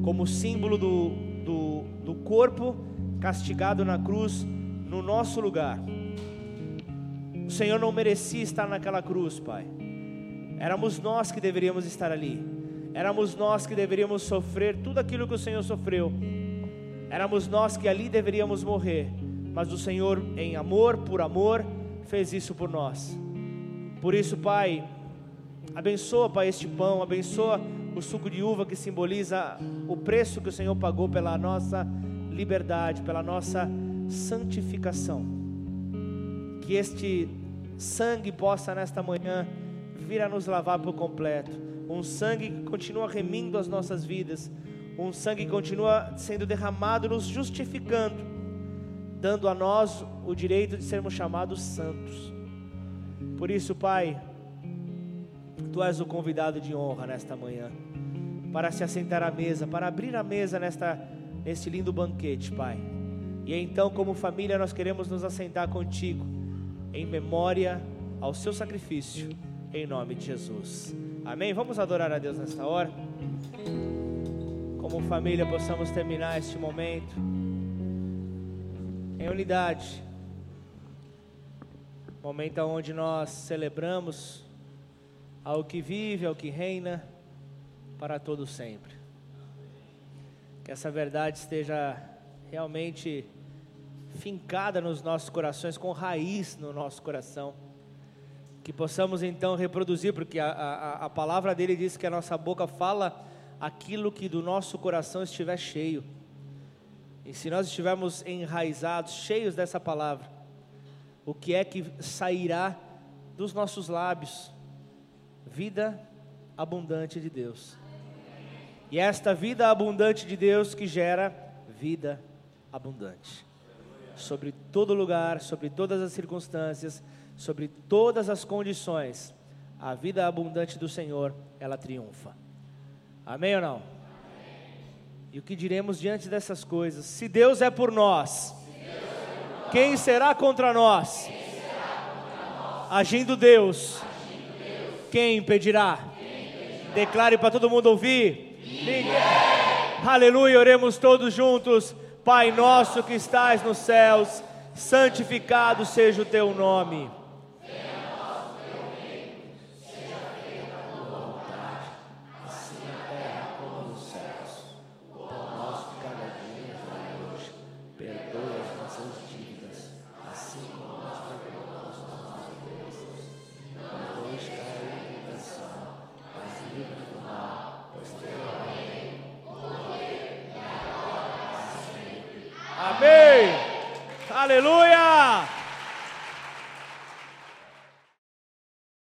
como símbolo do, do, do corpo castigado na cruz no nosso lugar. O Senhor não merecia estar naquela cruz, Pai. Éramos nós que deveríamos estar ali. Éramos nós que deveríamos sofrer tudo aquilo que o Senhor sofreu Éramos nós que ali deveríamos morrer, mas o Senhor, em amor, por amor, fez isso por nós. Por isso, Pai, abençoa, Pai, este pão, abençoa o suco de uva que simboliza o preço que o Senhor pagou pela nossa liberdade, pela nossa santificação. Que este sangue possa nesta manhã vir a nos lavar por completo. Um sangue que continua remindo as nossas vidas um sangue que continua sendo derramado, nos justificando, dando a nós o direito de sermos chamados santos. Por isso, Pai, Tu és o convidado de honra nesta manhã, para se assentar à mesa, para abrir a mesa nesta, neste lindo banquete, Pai. E então, como família, nós queremos nos assentar contigo, em memória ao seu sacrifício, em nome de Jesus. Amém? Vamos adorar a Deus nesta hora como família, possamos terminar este momento em unidade. Momento onde nós celebramos ao que vive, ao que reina para todo sempre. Que essa verdade esteja realmente fincada nos nossos corações, com raiz no nosso coração. Que possamos então reproduzir, porque a, a, a palavra dele diz que a nossa boca fala aquilo que do nosso coração estiver cheio. E se nós estivermos enraizados, cheios dessa palavra, o que é que sairá dos nossos lábios? Vida abundante de Deus. E esta vida abundante de Deus que gera vida abundante. Sobre todo lugar, sobre todas as circunstâncias, sobre todas as condições, a vida abundante do Senhor, ela triunfa. Amém ou não? E o que diremos diante dessas coisas? Se Deus é por nós, quem será contra nós? Agindo Deus, quem impedirá? Declare para todo mundo ouvir. Ninguém. Aleluia, oremos todos juntos. Pai nosso que estás nos céus, santificado seja o teu nome.